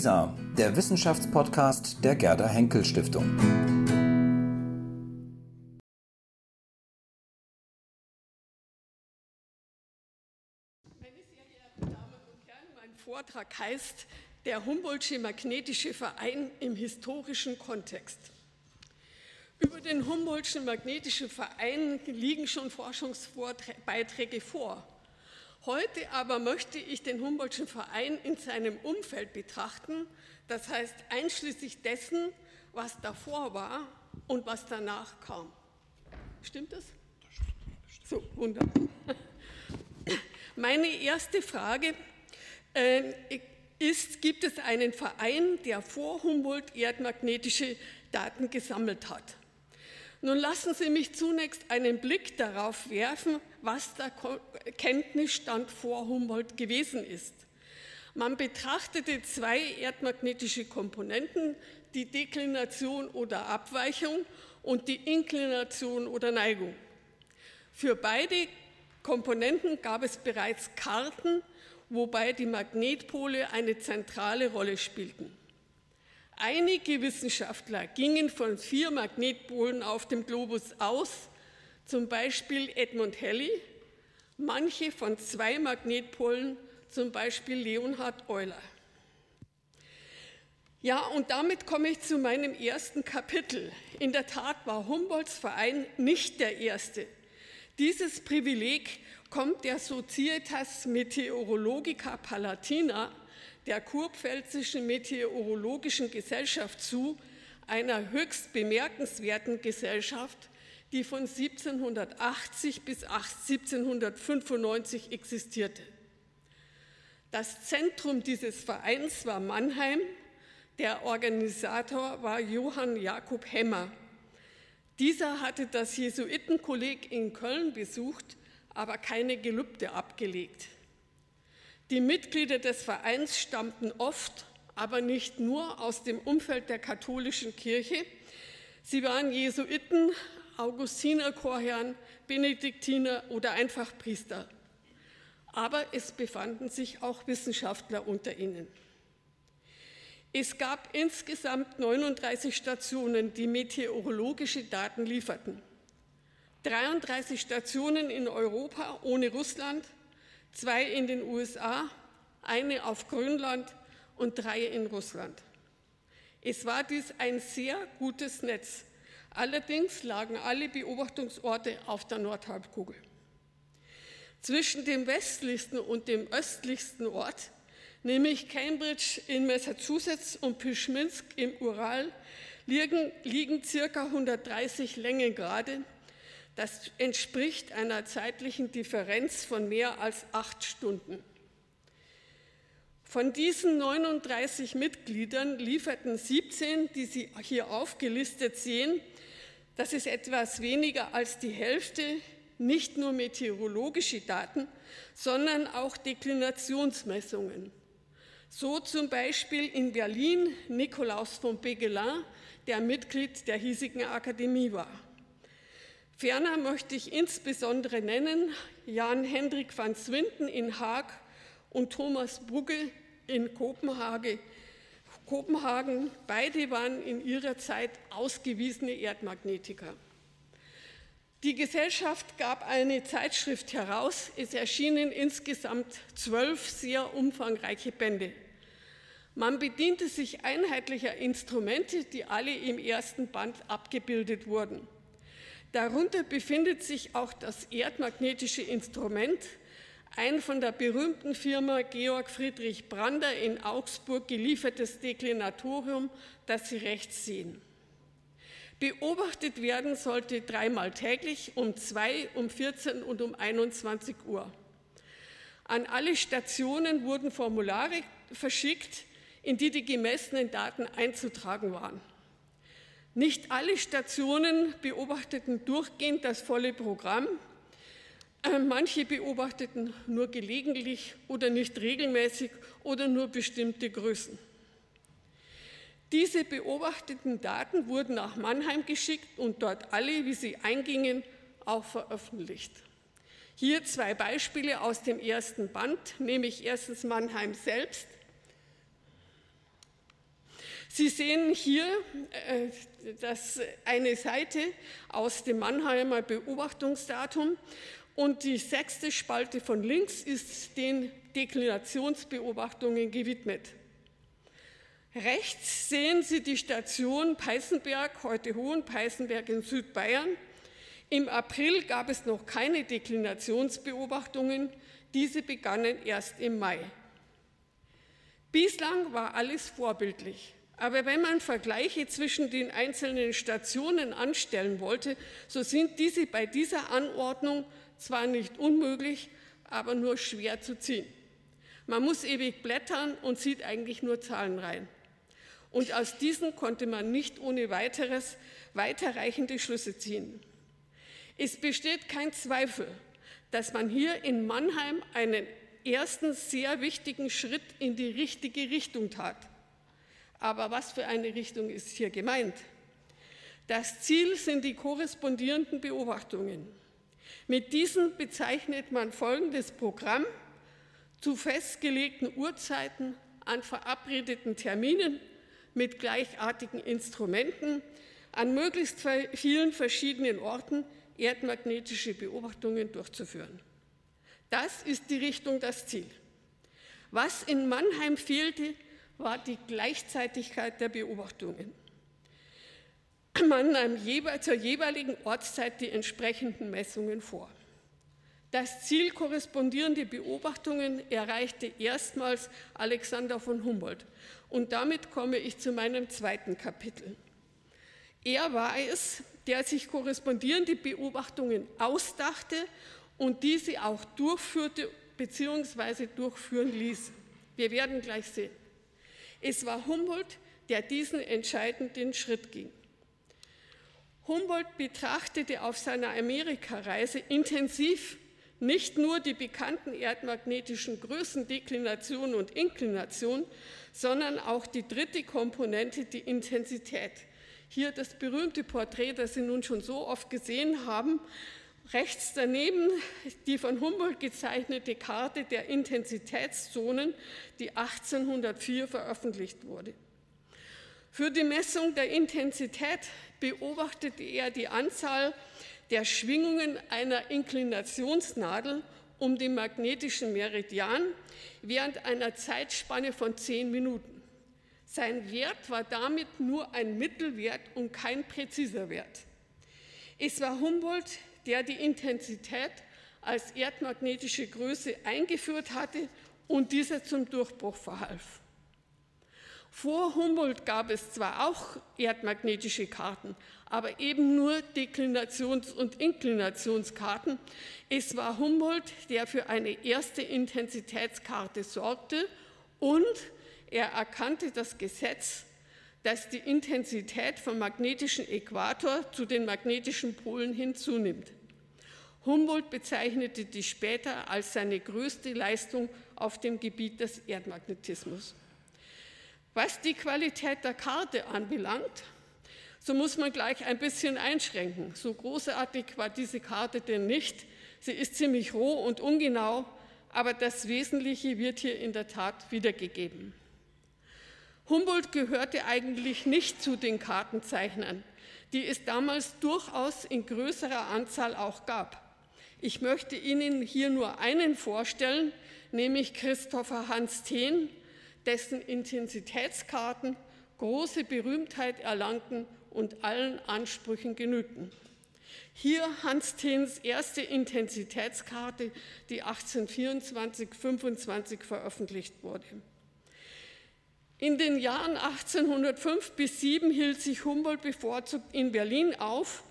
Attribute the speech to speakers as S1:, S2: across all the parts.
S1: WISA, der Wissenschaftspodcast der Gerda Henkel Stiftung.
S2: Mein Vortrag heißt Der Humboldtsche Magnetische Verein im historischen Kontext. Über den Humboldtschen Magnetischen Verein liegen schon Forschungsbeiträge vor. Heute aber möchte ich den Humboldtschen Verein in seinem Umfeld betrachten, das heißt einschließlich dessen, was davor war und was danach kam. Stimmt das? So, wunderbar. Meine erste Frage äh, ist, gibt es einen Verein, der vor Humboldt erdmagnetische Daten gesammelt hat? Nun lassen Sie mich zunächst einen Blick darauf werfen, was der Kenntnisstand vor Humboldt gewesen ist. Man betrachtete zwei erdmagnetische Komponenten, die Deklination oder Abweichung und die Inklination oder Neigung. Für beide Komponenten gab es bereits Karten, wobei die Magnetpole eine zentrale Rolle spielten. Einige Wissenschaftler gingen von vier Magnetpolen auf dem Globus aus, zum Beispiel Edmund Halley, manche von zwei Magnetpolen, zum Beispiel Leonhard Euler. Ja, und damit komme ich zu meinem ersten Kapitel. In der Tat war Humboldts Verein nicht der erste. Dieses Privileg kommt der Societas Meteorologica Palatina der Kurpfälzischen Meteorologischen Gesellschaft zu, einer höchst bemerkenswerten Gesellschaft, die von 1780 bis 1795 existierte. Das Zentrum dieses Vereins war Mannheim, der Organisator war Johann Jakob Hemmer. Dieser hatte das Jesuitenkolleg in Köln besucht, aber keine Gelübde abgelegt. Die Mitglieder des Vereins stammten oft, aber nicht nur aus dem Umfeld der katholischen Kirche. Sie waren Jesuiten, Augustiner Chorherren, Benediktiner oder einfach Priester. Aber es befanden sich auch Wissenschaftler unter ihnen. Es gab insgesamt 39 Stationen, die meteorologische Daten lieferten. 33 Stationen in Europa ohne Russland, zwei in den USA, eine auf Grönland und drei in Russland. Es war dies ein sehr gutes Netz. Allerdings lagen alle Beobachtungsorte auf der Nordhalbkugel. Zwischen dem westlichsten und dem östlichsten Ort, nämlich Cambridge in Massachusetts und Pischminsk im Ural, liegen, liegen circa 130 Längengrade das entspricht einer zeitlichen Differenz von mehr als acht Stunden. Von diesen 39 Mitgliedern lieferten 17, die Sie hier aufgelistet sehen, das ist etwas weniger als die Hälfte, nicht nur meteorologische Daten, sondern auch Deklinationsmessungen. So zum Beispiel in Berlin Nikolaus von Beguelin, der Mitglied der hiesigen Akademie war. Ferner möchte ich insbesondere nennen Jan Hendrik van Swinten in Haag und Thomas Brugge in Kopenhagen. Kopenhagen. Beide waren in ihrer Zeit ausgewiesene Erdmagnetiker. Die Gesellschaft gab eine Zeitschrift heraus. Es erschienen insgesamt zwölf sehr umfangreiche Bände. Man bediente sich einheitlicher Instrumente, die alle im ersten Band abgebildet wurden. Darunter befindet sich auch das erdmagnetische Instrument, ein von der berühmten Firma Georg Friedrich Brander in Augsburg geliefertes Deklinatorium, das Sie rechts sehen. Beobachtet werden sollte dreimal täglich um 2, um 14 und um 21 Uhr. An alle Stationen wurden Formulare verschickt, in die die gemessenen Daten einzutragen waren. Nicht alle Stationen beobachteten durchgehend das volle Programm. Äh, manche beobachteten nur gelegentlich oder nicht regelmäßig oder nur bestimmte Größen. Diese beobachteten Daten wurden nach Mannheim geschickt und dort alle, wie sie eingingen, auch veröffentlicht. Hier zwei Beispiele aus dem ersten Band, nämlich erstens Mannheim selbst. Sie sehen hier äh, das eine Seite aus dem Mannheimer Beobachtungsdatum und die sechste Spalte von links ist den Deklinationsbeobachtungen gewidmet. Rechts sehen Sie die Station Peißenberg, heute Hohenpeißenberg in Südbayern. Im April gab es noch keine Deklinationsbeobachtungen, diese begannen erst im Mai. Bislang war alles vorbildlich. Aber wenn man Vergleiche zwischen den einzelnen Stationen anstellen wollte, so sind diese bei dieser Anordnung zwar nicht unmöglich, aber nur schwer zu ziehen. Man muss ewig blättern und sieht eigentlich nur Zahlen rein. Und aus diesen konnte man nicht ohne weiteres weiterreichende Schlüsse ziehen. Es besteht kein Zweifel, dass man hier in Mannheim einen ersten sehr wichtigen Schritt in die richtige Richtung tat. Aber was für eine Richtung ist hier gemeint? Das Ziel sind die korrespondierenden Beobachtungen. Mit diesen bezeichnet man folgendes Programm zu festgelegten Uhrzeiten an verabredeten Terminen mit gleichartigen Instrumenten an möglichst vielen verschiedenen Orten erdmagnetische Beobachtungen durchzuführen. Das ist die Richtung, das Ziel. Was in Mannheim fehlte, war die Gleichzeitigkeit der Beobachtungen. Man nahm zur jeweiligen Ortszeit die entsprechenden Messungen vor. Das Ziel korrespondierende Beobachtungen erreichte erstmals Alexander von Humboldt. Und damit komme ich zu meinem zweiten Kapitel. Er war es, der sich korrespondierende Beobachtungen ausdachte und diese auch durchführte bzw. durchführen ließ. Wir werden gleich sehen. Es war Humboldt, der diesen entscheidenden Schritt ging. Humboldt betrachtete auf seiner Amerikareise intensiv nicht nur die bekannten erdmagnetischen Größen Deklination und Inklination, sondern auch die dritte Komponente, die Intensität. Hier das berühmte Porträt, das Sie nun schon so oft gesehen haben. Rechts daneben die von Humboldt gezeichnete Karte der Intensitätszonen, die 1804 veröffentlicht wurde. Für die Messung der Intensität beobachtete er die Anzahl der Schwingungen einer Inklinationsnadel um den magnetischen Meridian während einer Zeitspanne von zehn Minuten. Sein Wert war damit nur ein Mittelwert und kein präziser Wert. Es war Humboldt, der die Intensität als erdmagnetische Größe eingeführt hatte und dieser zum Durchbruch verhalf. Vor Humboldt gab es zwar auch erdmagnetische Karten, aber eben nur Deklinations- und Inklinationskarten. Es war Humboldt, der für eine erste Intensitätskarte sorgte und er erkannte das Gesetz, dass die Intensität vom magnetischen Äquator zu den magnetischen Polen hinzunimmt. Humboldt bezeichnete die später als seine größte Leistung auf dem Gebiet des Erdmagnetismus. Was die Qualität der Karte anbelangt, so muss man gleich ein bisschen einschränken. So großartig war diese Karte denn nicht. Sie ist ziemlich roh und ungenau, aber das Wesentliche wird hier in der Tat wiedergegeben. Humboldt gehörte eigentlich nicht zu den Kartenzeichnern, die es damals durchaus in größerer Anzahl auch gab. Ich möchte Ihnen hier nur einen vorstellen, nämlich Christopher Hans Thien, dessen Intensitätskarten große Berühmtheit erlangten und allen Ansprüchen genügten. Hier Hans Thens erste Intensitätskarte, die 1824-25 veröffentlicht wurde. In den Jahren 1805 bis 7 hielt sich Humboldt bevorzugt in Berlin auf.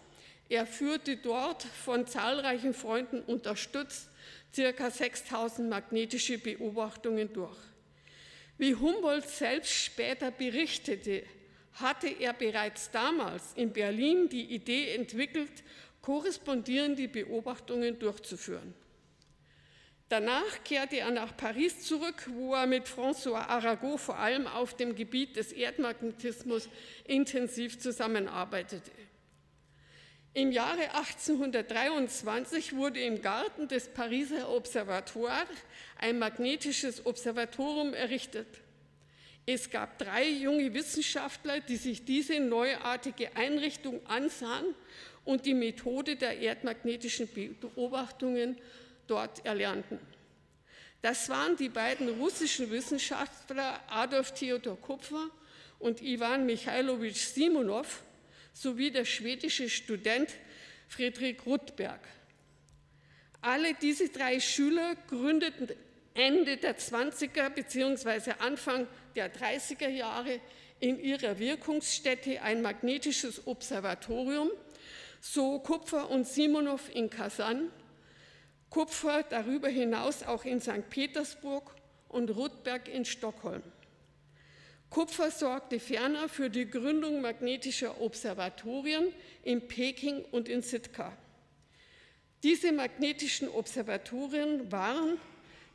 S2: Er führte dort von zahlreichen Freunden unterstützt ca. 6000 magnetische Beobachtungen durch. Wie Humboldt selbst später berichtete, hatte er bereits damals in Berlin die Idee entwickelt, korrespondierende Beobachtungen durchzuführen. Danach kehrte er nach Paris zurück, wo er mit François Arago vor allem auf dem Gebiet des Erdmagnetismus intensiv zusammenarbeitete. Im Jahre 1823 wurde im Garten des Pariser Observatoires ein magnetisches Observatorium errichtet. Es gab drei junge Wissenschaftler, die sich diese neuartige Einrichtung ansahen und die Methode der erdmagnetischen Beobachtungen dort erlernten. Das waren die beiden russischen Wissenschaftler Adolf Theodor Kupfer und Iwan Michailowitsch Simonov sowie der schwedische Student Friedrich Rudberg. Alle diese drei Schüler gründeten Ende der 20er bzw. Anfang der 30er Jahre in ihrer Wirkungsstätte ein magnetisches Observatorium, so Kupfer und Simonov in Kasan, Kupfer darüber hinaus auch in St. Petersburg und Rudberg in Stockholm. Kupfer sorgte ferner für die Gründung magnetischer Observatorien in Peking und in Sitka. Diese magnetischen Observatorien waren,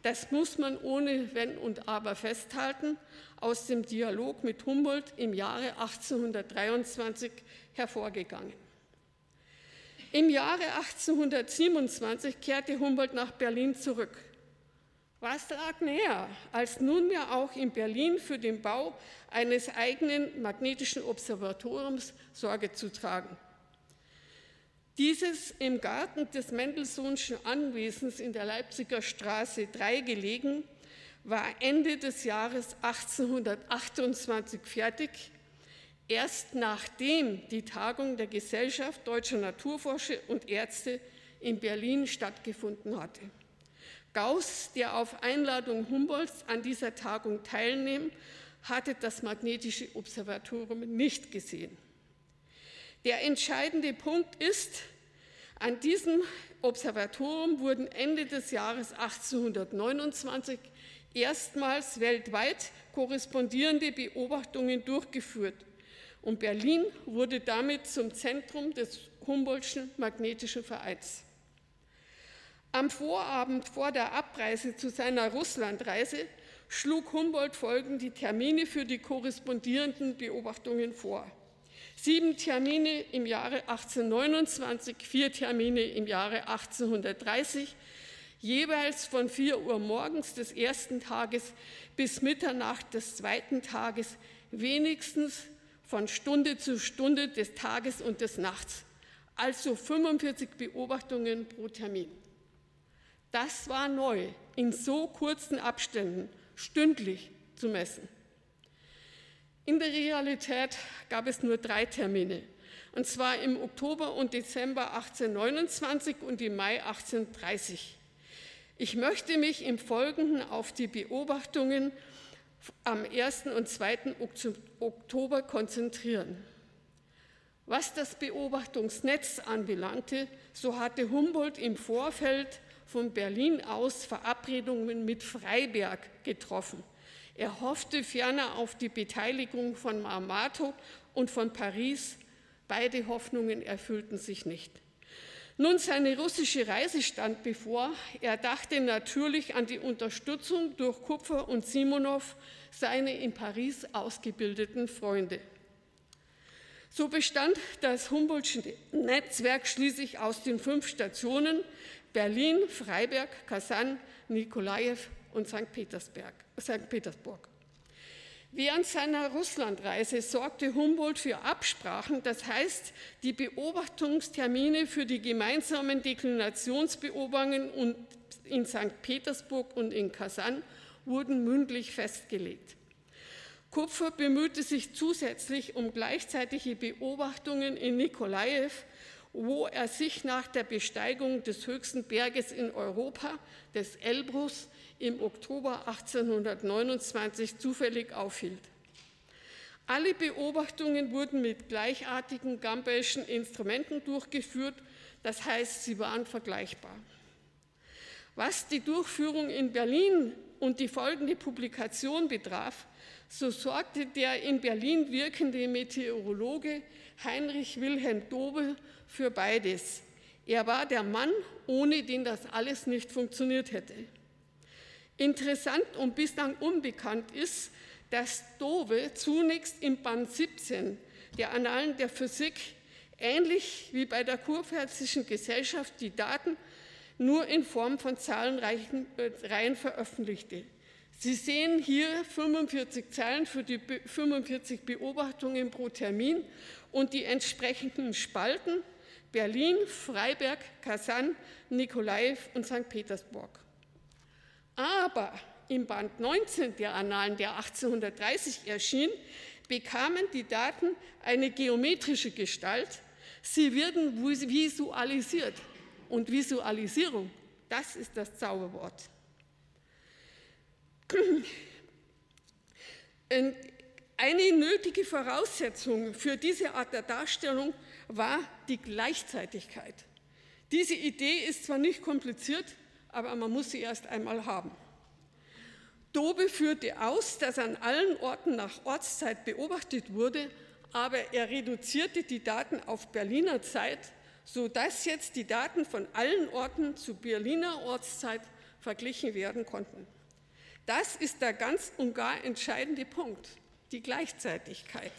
S2: das muss man ohne Wenn und Aber festhalten, aus dem Dialog mit Humboldt im Jahre 1823 hervorgegangen. Im Jahre 1827 kehrte Humboldt nach Berlin zurück. Was lag näher, als nunmehr auch in Berlin für den Bau eines eigenen magnetischen Observatoriums Sorge zu tragen? Dieses im Garten des Mendelssohnschen Anwesens in der Leipziger Straße 3 gelegen, war Ende des Jahres 1828 fertig, erst nachdem die Tagung der Gesellschaft Deutscher Naturforscher und Ärzte in Berlin stattgefunden hatte. Gauss, der auf Einladung Humboldts an dieser Tagung teilnahm, hatte das magnetische Observatorium nicht gesehen. Der entscheidende Punkt ist, an diesem Observatorium wurden Ende des Jahres 1829 erstmals weltweit korrespondierende Beobachtungen durchgeführt und Berlin wurde damit zum Zentrum des Humboldtschen Magnetischen Vereins. Am Vorabend vor der Abreise zu seiner Russlandreise schlug Humboldt folgende Termine für die korrespondierenden Beobachtungen vor. Sieben Termine im Jahre 1829, vier Termine im Jahre 1830, jeweils von 4 Uhr morgens des ersten Tages bis Mitternacht des zweiten Tages, wenigstens von Stunde zu Stunde des Tages und des Nachts, also 45 Beobachtungen pro Termin. Das war neu, in so kurzen Abständen stündlich zu messen. In der Realität gab es nur drei Termine, und zwar im Oktober und Dezember 1829 und im Mai 1830. Ich möchte mich im Folgenden auf die Beobachtungen am 1. und 2. Oktober konzentrieren. Was das Beobachtungsnetz anbelangte, so hatte Humboldt im Vorfeld von Berlin aus Verabredungen mit Freiberg getroffen. Er hoffte ferner auf die Beteiligung von Marmato und von Paris. Beide Hoffnungen erfüllten sich nicht. Nun, seine russische Reise stand bevor. Er dachte natürlich an die Unterstützung durch Kupfer und Simonow, seine in Paris ausgebildeten Freunde. So bestand das Humboldtsche Netzwerk schließlich aus den fünf Stationen Berlin, Freiberg, Kasan, Nikolajew und St. Petersburg. Während seiner Russlandreise sorgte Humboldt für Absprachen, das heißt die Beobachtungstermine für die gemeinsamen Deklinationsbeobachtungen in St. Petersburg und in Kasan wurden mündlich festgelegt. Kupfer bemühte sich zusätzlich um gleichzeitige Beobachtungen in Nikolajew wo er sich nach der Besteigung des höchsten Berges in Europa, des Elbrus, im Oktober 1829 zufällig aufhielt. Alle Beobachtungen wurden mit gleichartigen Gambelschen Instrumenten durchgeführt, das heißt, sie waren vergleichbar. Was die Durchführung in Berlin und die folgende Publikation betraf, so sorgte der in Berlin wirkende Meteorologe Heinrich Wilhelm Dobel für beides. Er war der Mann, ohne den das alles nicht funktioniert hätte. Interessant und bislang unbekannt ist, dass Dove zunächst im Band 17 der Annalen der Physik ähnlich wie bei der Kurpfälzischen Gesellschaft die Daten nur in Form von Zahlenreihen äh, veröffentlichte. Sie sehen hier 45 Zeilen für die 45 Beobachtungen pro Termin und die entsprechenden Spalten Berlin, Freiberg, Kasan, Nikolaev und St. Petersburg. Aber im Band 19 der Annalen, der 1830 erschien, bekamen die Daten eine geometrische Gestalt. Sie werden visualisiert. Und Visualisierung, das ist das Zauberwort. Eine nötige Voraussetzung für diese Art der Darstellung war die Gleichzeitigkeit. Diese Idee ist zwar nicht kompliziert, aber man muss sie erst einmal haben. Dobe führte aus, dass an allen Orten nach Ortszeit beobachtet wurde, aber er reduzierte die Daten auf Berliner Zeit, sodass jetzt die Daten von allen Orten zu Berliner Ortszeit verglichen werden konnten. Das ist der ganz und gar entscheidende Punkt, die Gleichzeitigkeit.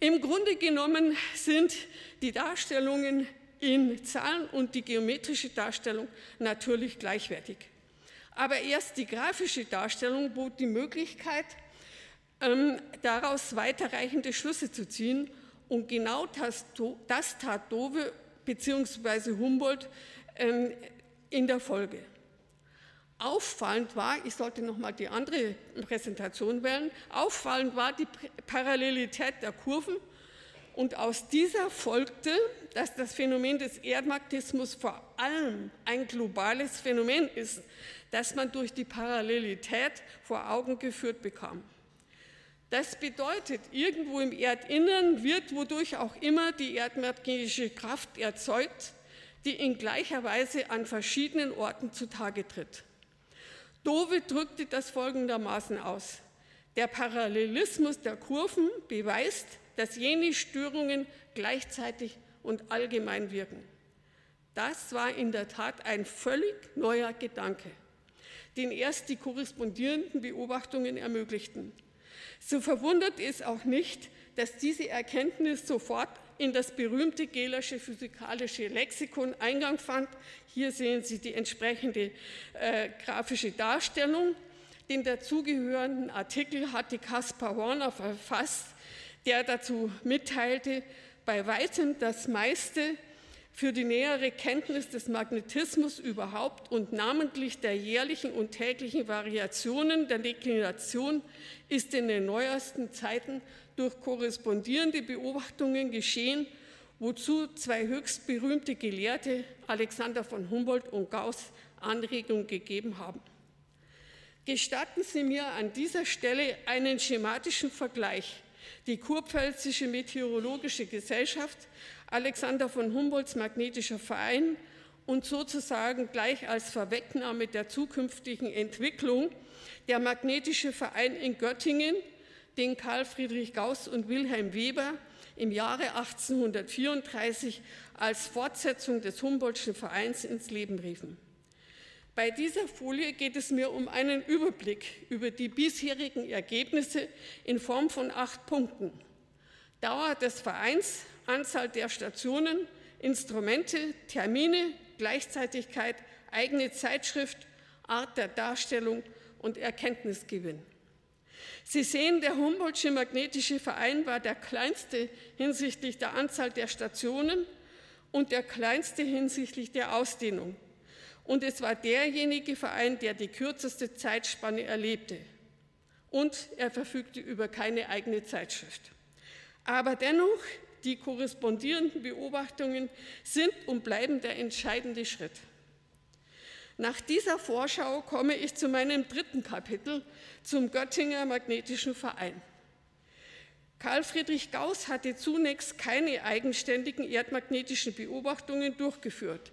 S2: Im Grunde genommen sind die Darstellungen in Zahlen und die geometrische Darstellung natürlich gleichwertig. Aber erst die grafische Darstellung bot die Möglichkeit, ähm, daraus weiterreichende Schlüsse zu ziehen. Und genau das, das tat Dove bzw. Humboldt ähm, in der Folge. Auffallend war, ich sollte noch mal die andere Präsentation wählen, auffallend war die Parallelität der Kurven und aus dieser folgte, dass das Phänomen des Erdmagnetismus vor allem ein globales Phänomen ist, das man durch die Parallelität vor Augen geführt bekam. Das bedeutet, irgendwo im Erdinnern wird wodurch auch immer die erdmagnetische Kraft erzeugt, die in gleicher Weise an verschiedenen Orten zutage tritt. Dove drückte das folgendermaßen aus. Der Parallelismus der Kurven beweist, dass jene Störungen gleichzeitig und allgemein wirken. Das war in der Tat ein völlig neuer Gedanke, den erst die korrespondierenden Beobachtungen ermöglichten. So verwundert es auch nicht, dass diese Erkenntnis sofort in das berühmte Gehlersche physikalische Lexikon Eingang fand. Hier sehen Sie die entsprechende äh, grafische Darstellung. Den dazugehörenden Artikel hatte Caspar Horner verfasst, der dazu mitteilte, bei weitem das meiste für die nähere Kenntnis des Magnetismus überhaupt und namentlich der jährlichen und täglichen Variationen der Deklination ist in den neuesten Zeiten durch korrespondierende Beobachtungen geschehen, wozu zwei höchst berühmte Gelehrte, Alexander von Humboldt und Gauss, Anregung gegeben haben. Gestatten Sie mir an dieser Stelle einen schematischen Vergleich. Die Kurpfälzische Meteorologische Gesellschaft, Alexander von Humboldts Magnetischer Verein und sozusagen gleich als Vorwegnahme der zukünftigen Entwicklung der Magnetische Verein in Göttingen den Karl Friedrich Gauss und Wilhelm Weber im Jahre 1834 als Fortsetzung des Humboldtschen Vereins ins Leben riefen. Bei dieser Folie geht es mir um einen Überblick über die bisherigen Ergebnisse in Form von acht Punkten. Dauer des Vereins, Anzahl der Stationen, Instrumente, Termine, Gleichzeitigkeit, eigene Zeitschrift, Art der Darstellung und Erkenntnisgewinn. Sie sehen, der Humboldtsche Magnetische Verein war der kleinste hinsichtlich der Anzahl der Stationen und der kleinste hinsichtlich der Ausdehnung. Und es war derjenige Verein, der die kürzeste Zeitspanne erlebte. Und er verfügte über keine eigene Zeitschrift. Aber dennoch, die korrespondierenden Beobachtungen sind und bleiben der entscheidende Schritt. Nach dieser Vorschau komme ich zu meinem dritten Kapitel, zum Göttinger Magnetischen Verein. Karl Friedrich Gauss hatte zunächst keine eigenständigen erdmagnetischen Beobachtungen durchgeführt.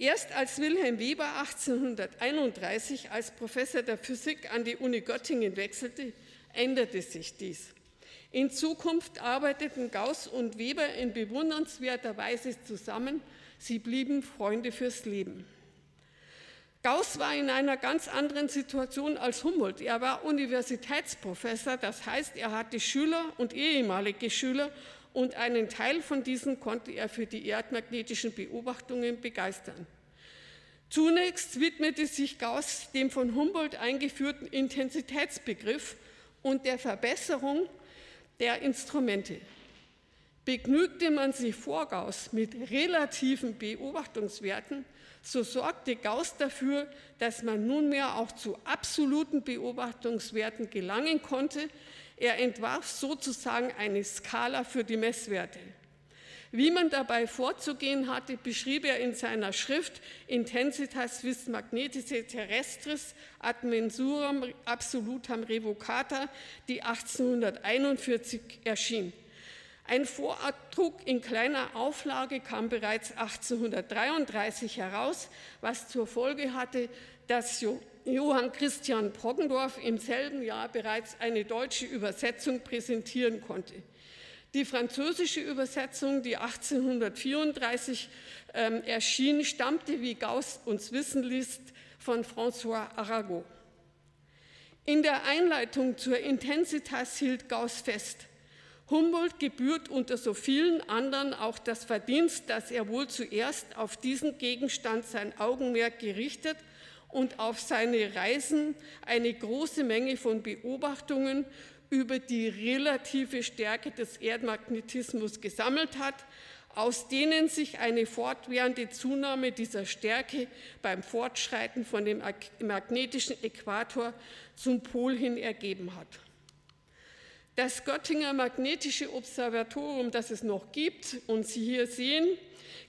S2: Erst als Wilhelm Weber 1831 als Professor der Physik an die Uni Göttingen wechselte, änderte sich dies. In Zukunft arbeiteten Gauss und Weber in bewundernswerter Weise zusammen. Sie blieben Freunde fürs Leben. Gauss war in einer ganz anderen Situation als Humboldt. Er war Universitätsprofessor, das heißt, er hatte Schüler und ehemalige Schüler und einen Teil von diesen konnte er für die erdmagnetischen Beobachtungen begeistern. Zunächst widmete sich Gauss dem von Humboldt eingeführten Intensitätsbegriff und der Verbesserung der Instrumente. Begnügte man sich vor Gauss mit relativen Beobachtungswerten, so sorgte Gauss dafür, dass man nunmehr auch zu absoluten Beobachtungswerten gelangen konnte. Er entwarf sozusagen eine Skala für die Messwerte. Wie man dabei vorzugehen hatte, beschrieb er in seiner Schrift Intensitas vis magnetice terrestris ad mensuram absolutam revocata, die 1841 erschien. Ein Vorabdruck in kleiner Auflage kam bereits 1833 heraus, was zur Folge hatte, dass Johann Christian Poggendorf im selben Jahr bereits eine deutsche Übersetzung präsentieren konnte. Die französische Übersetzung, die 1834 ähm, erschien, stammte, wie Gauss uns wissen ließ, von François Arago. In der Einleitung zur Intensitas hielt Gauss fest, Humboldt gebührt unter so vielen anderen auch das Verdienst, dass er wohl zuerst auf diesen Gegenstand sein Augenmerk gerichtet und auf seine Reisen eine große Menge von Beobachtungen über die relative Stärke des Erdmagnetismus gesammelt hat, aus denen sich eine fortwährende Zunahme dieser Stärke beim Fortschreiten von dem magnetischen Äquator zum Pol hin ergeben hat. Das Göttinger Magnetische Observatorium, das es noch gibt und Sie hier sehen,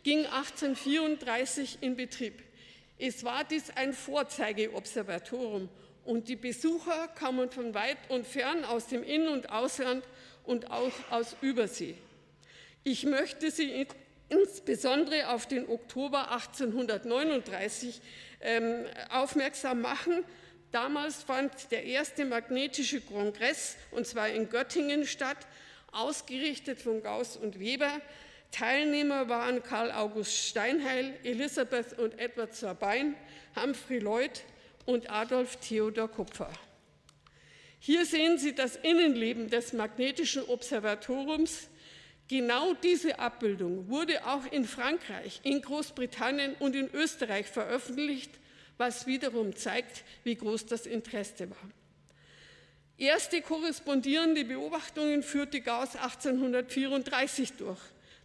S2: ging 1834 in Betrieb. Es war dies ein Vorzeigeobservatorium und die Besucher kamen von weit und fern aus dem In- und Ausland und auch aus Übersee. Ich möchte Sie insbesondere auf den Oktober 1839 ähm, aufmerksam machen. Damals fand der erste magnetische Kongress, und zwar in Göttingen, statt, ausgerichtet von Gauss und Weber. Teilnehmer waren Karl August Steinheil, Elisabeth und Edward Sabine, Humphrey Lloyd, und Adolf Theodor Kupfer. Hier sehen Sie das Innenleben des magnetischen Observatoriums. Genau diese Abbildung wurde auch in Frankreich, in Großbritannien und in Österreich veröffentlicht, was wiederum zeigt, wie groß das Interesse war. Erste korrespondierende Beobachtungen führte Gauss 1834 durch.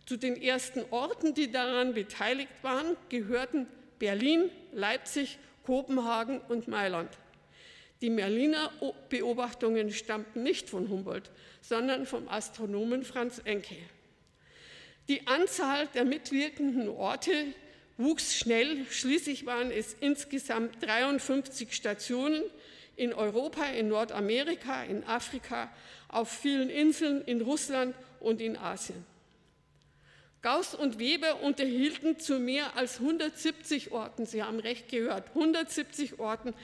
S2: Zu den ersten Orten, die daran beteiligt waren, gehörten Berlin, Leipzig Kopenhagen und Mailand. Die Merliner Beobachtungen stammten nicht von Humboldt, sondern vom Astronomen Franz Enke. Die Anzahl der mitwirkenden Orte wuchs schnell. Schließlich waren es insgesamt 53 Stationen in Europa, in Nordamerika, in Afrika, auf vielen Inseln, in Russland und in Asien. Gauss und Weber unterhielten zu mehr als 170 Orten, Sie haben recht gehört, 170 Orten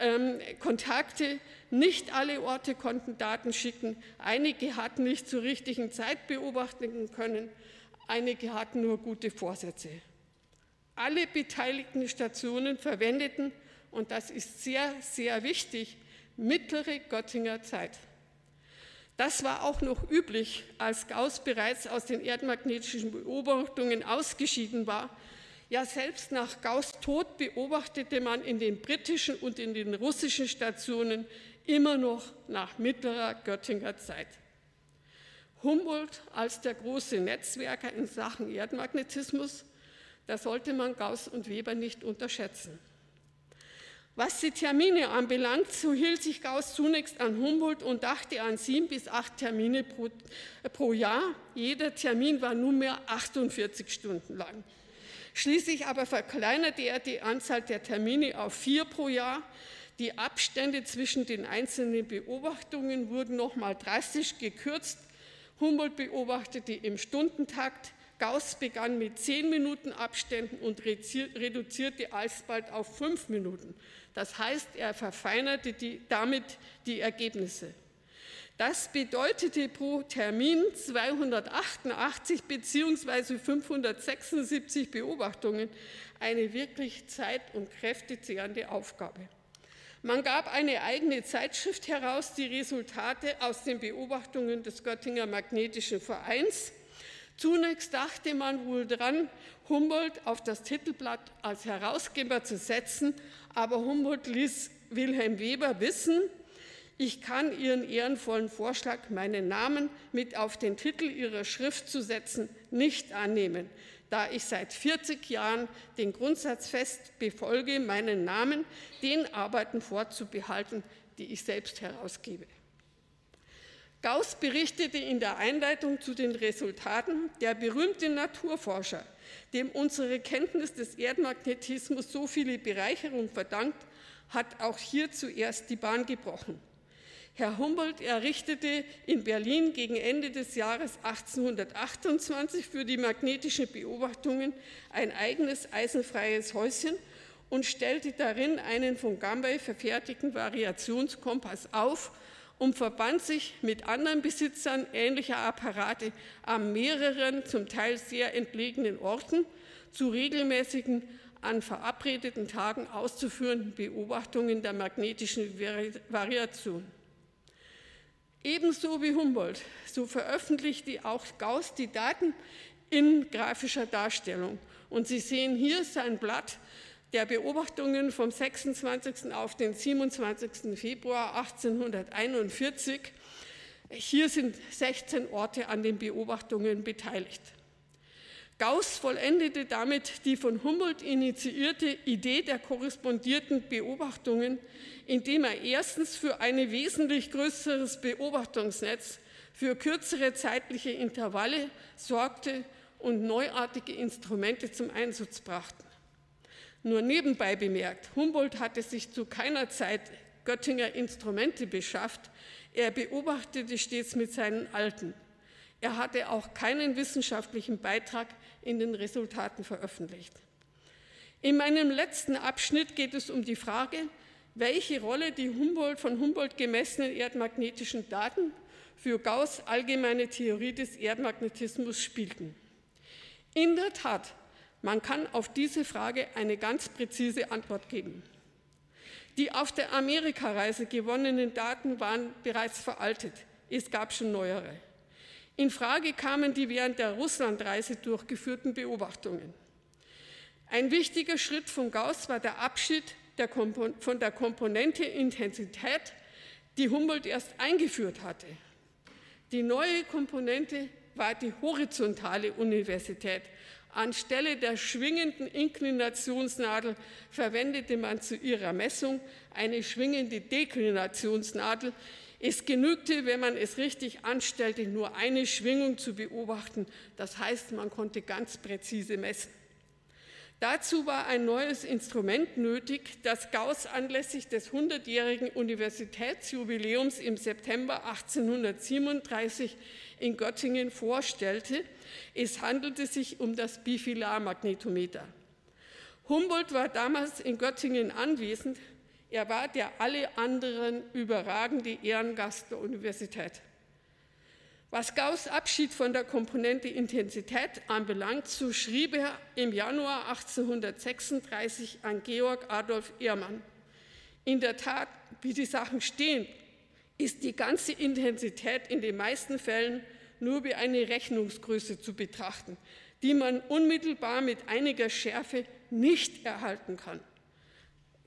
S2: ähm, Kontakte. Nicht alle Orte konnten Daten schicken. Einige hatten nicht zur richtigen Zeit beobachten können. Einige hatten nur gute Vorsätze. Alle beteiligten Stationen verwendeten, und das ist sehr, sehr wichtig, mittlere Göttinger Zeit. Das war auch noch üblich, als Gauss bereits aus den erdmagnetischen Beobachtungen ausgeschieden war. Ja, selbst nach Gauss Tod beobachtete man in den britischen und in den russischen Stationen immer noch nach mittlerer Göttinger Zeit. Humboldt als der große Netzwerker in Sachen Erdmagnetismus, da sollte man Gauss und Weber nicht unterschätzen. Was die Termine anbelangt, so hielt sich Gauss zunächst an Humboldt und dachte an sieben bis acht Termine pro, pro Jahr. Jeder Termin war nunmehr 48 Stunden lang. Schließlich aber verkleinerte er die Anzahl der Termine auf vier pro Jahr. Die Abstände zwischen den einzelnen Beobachtungen wurden nochmal drastisch gekürzt. Humboldt beobachtete im Stundentakt, Gauss begann mit zehn Minuten Abständen und reduzierte alsbald auf fünf Minuten. Das heißt, er verfeinerte die, damit die Ergebnisse. Das bedeutete pro Termin 288 bzw. 576 Beobachtungen, eine wirklich zeit- und kräftezehrende Aufgabe. Man gab eine eigene Zeitschrift heraus, die Resultate aus den Beobachtungen des Göttinger Magnetischen Vereins Zunächst dachte man wohl dran, Humboldt auf das Titelblatt als Herausgeber zu setzen, aber Humboldt ließ Wilhelm Weber wissen, ich kann Ihren ehrenvollen Vorschlag, meinen Namen mit auf den Titel Ihrer Schrift zu setzen, nicht annehmen, da ich seit 40 Jahren den Grundsatz fest befolge, meinen Namen den Arbeiten vorzubehalten, die ich selbst herausgebe. Gauss berichtete in der Einleitung zu den Resultaten, der berühmte Naturforscher, dem unsere Kenntnis des Erdmagnetismus so viele Bereicherung verdankt, hat auch hier zuerst die Bahn gebrochen. Herr Humboldt errichtete in Berlin gegen Ende des Jahres 1828 für die magnetischen Beobachtungen ein eigenes eisenfreies Häuschen und stellte darin einen von Gambay verfertigten Variationskompass auf und verband sich mit anderen Besitzern ähnlicher Apparate an mehreren, zum Teil sehr entlegenen Orten zu regelmäßigen, an verabredeten Tagen auszuführenden Beobachtungen der magnetischen Variation. Ebenso wie Humboldt, so veröffentlichte auch Gauss die Daten in grafischer Darstellung. Und Sie sehen hier sein Blatt der Beobachtungen vom 26. auf den 27. Februar 1841. Hier sind 16 Orte an den Beobachtungen beteiligt. Gauss vollendete damit die von Humboldt initiierte Idee der korrespondierten Beobachtungen, indem er erstens für ein wesentlich größeres Beobachtungsnetz für kürzere zeitliche Intervalle sorgte und neuartige Instrumente zum Einsatz brachte. Nur nebenbei bemerkt, Humboldt hatte sich zu keiner Zeit Göttinger Instrumente beschafft, er beobachtete stets mit seinen alten. Er hatte auch keinen wissenschaftlichen Beitrag in den Resultaten veröffentlicht. In meinem letzten Abschnitt geht es um die Frage, welche Rolle die Humboldt von Humboldt gemessenen erdmagnetischen Daten für Gauss allgemeine Theorie des Erdmagnetismus spielten. In der Tat man kann auf diese Frage eine ganz präzise Antwort geben. Die auf der Amerikareise gewonnenen Daten waren bereits veraltet. Es gab schon neuere. In Frage kamen die während der Russlandreise durchgeführten Beobachtungen. Ein wichtiger Schritt von Gauss war der Abschied der von der Komponente Intensität, die Humboldt erst eingeführt hatte. Die neue Komponente war die horizontale Universität, Anstelle der schwingenden Inklinationsnadel verwendete man zu ihrer Messung eine schwingende Deklinationsnadel. Es genügte, wenn man es richtig anstellte, nur eine Schwingung zu beobachten. Das heißt, man konnte ganz präzise messen. Dazu war ein neues Instrument nötig, das Gauss anlässlich des 100-jährigen Universitätsjubiläums im September 1837 in Göttingen vorstellte. Es handelte sich um das Bifilarmagnetometer. Humboldt war damals in Göttingen anwesend. Er war der alle anderen überragende Ehrengast der Universität. Was Gauss Abschied von der Komponente Intensität anbelangt, so schrieb er im Januar 1836 an Georg Adolf Ehrmann. In der Tat, wie die Sachen stehen, ist die ganze Intensität in den meisten Fällen nur wie eine Rechnungsgröße zu betrachten, die man unmittelbar mit einiger Schärfe nicht erhalten kann.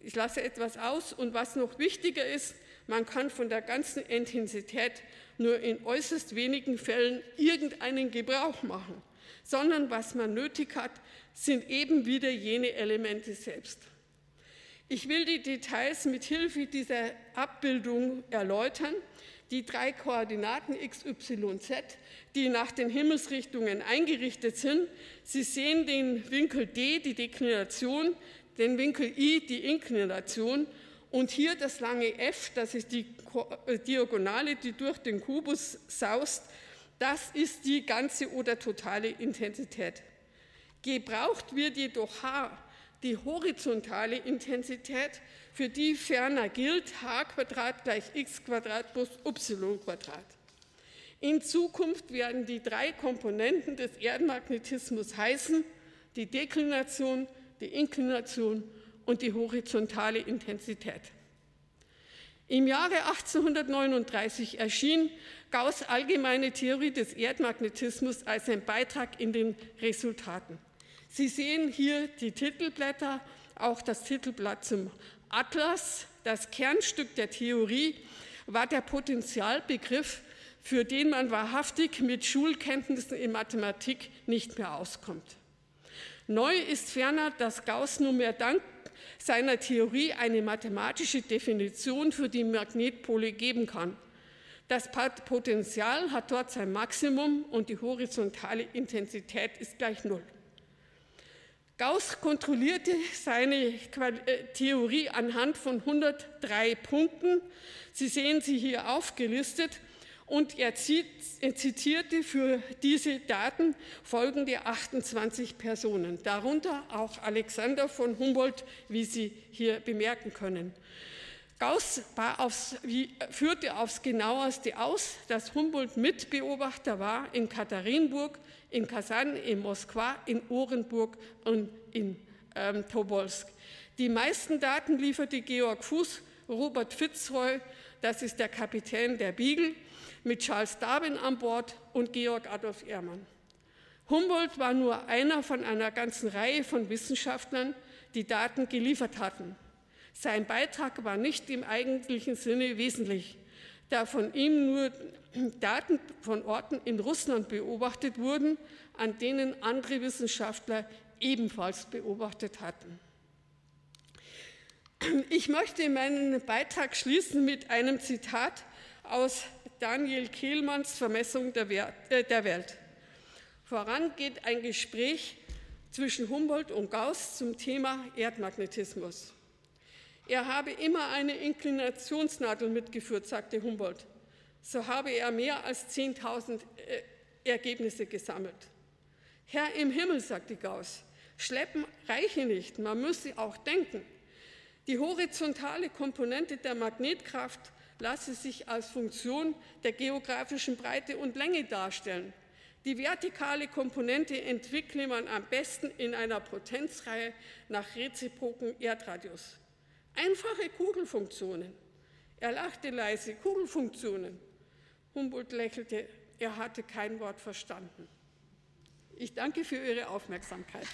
S2: Ich lasse etwas aus und was noch wichtiger ist, man kann von der ganzen Intensität nur in äußerst wenigen Fällen irgendeinen Gebrauch machen, sondern was man nötig hat, sind eben wieder jene Elemente selbst. Ich will die Details mit Hilfe dieser Abbildung erläutern. Die drei Koordinaten x, y, z, die nach den Himmelsrichtungen eingerichtet sind. Sie sehen den Winkel d, die Deklination, den Winkel i, die Inklination und hier das lange f, das ist die äh, Diagonale, die durch den Kubus saust, das ist die ganze oder totale Intensität. Gebraucht wird jedoch h, die horizontale Intensität, für die ferner gilt h gleich x plus y. In Zukunft werden die drei Komponenten des Erdmagnetismus heißen, die Deklination, die Inklination und die horizontale Intensität. Im Jahre 1839 erschien Gauss Allgemeine Theorie des Erdmagnetismus als ein Beitrag in den Resultaten. Sie sehen hier die Titelblätter, auch das Titelblatt zum Atlas. Das Kernstück der Theorie war der Potentialbegriff, für den man wahrhaftig mit Schulkenntnissen in Mathematik nicht mehr auskommt. Neu ist ferner, dass Gauss nunmehr dank seiner Theorie eine mathematische Definition für die Magnetpole geben kann. Das Potential hat dort sein Maximum und die horizontale Intensität ist gleich Null. Gauss kontrollierte seine äh, Theorie anhand von 103 Punkten. Sie sehen sie hier aufgelistet und er zitierte für diese Daten folgende 28 Personen, darunter auch Alexander von Humboldt, wie Sie hier bemerken können. Gauss aufs, wie, führte aufs genaueste aus, dass Humboldt Mitbeobachter war in Katharinenburg, in Kasan, in Moskwa, in Orenburg und in ähm, Tobolsk. Die meisten Daten lieferte Georg Fuß, Robert Fitzroy, das ist der Kapitän der Beagle, mit Charles Darwin an Bord und Georg Adolf Ehrmann. Humboldt war nur einer von einer ganzen Reihe von Wissenschaftlern, die Daten geliefert hatten. Sein Beitrag war nicht im eigentlichen Sinne wesentlich, da von ihm nur Daten von Orten in Russland beobachtet wurden, an denen andere Wissenschaftler ebenfalls beobachtet hatten. Ich möchte meinen Beitrag schließen mit einem Zitat aus Daniel Kehlmanns Vermessung der äh, Welt. Voran geht ein Gespräch zwischen Humboldt und Gauss zum Thema Erdmagnetismus. Er habe immer eine Inklinationsnadel mitgeführt, sagte Humboldt. So habe er mehr als 10.000 äh, Ergebnisse gesammelt. Herr im Himmel, sagte Gauss, schleppen reiche nicht, man müsse auch denken. Die horizontale Komponente der Magnetkraft lasse sich als Funktion der geografischen Breite und Länge darstellen. Die vertikale Komponente entwickle man am besten in einer Potenzreihe nach reziproken Erdradius. Einfache Kugelfunktionen. Er lachte leise, Kugelfunktionen. Humboldt lächelte, er hatte kein Wort verstanden. Ich danke für Ihre Aufmerksamkeit.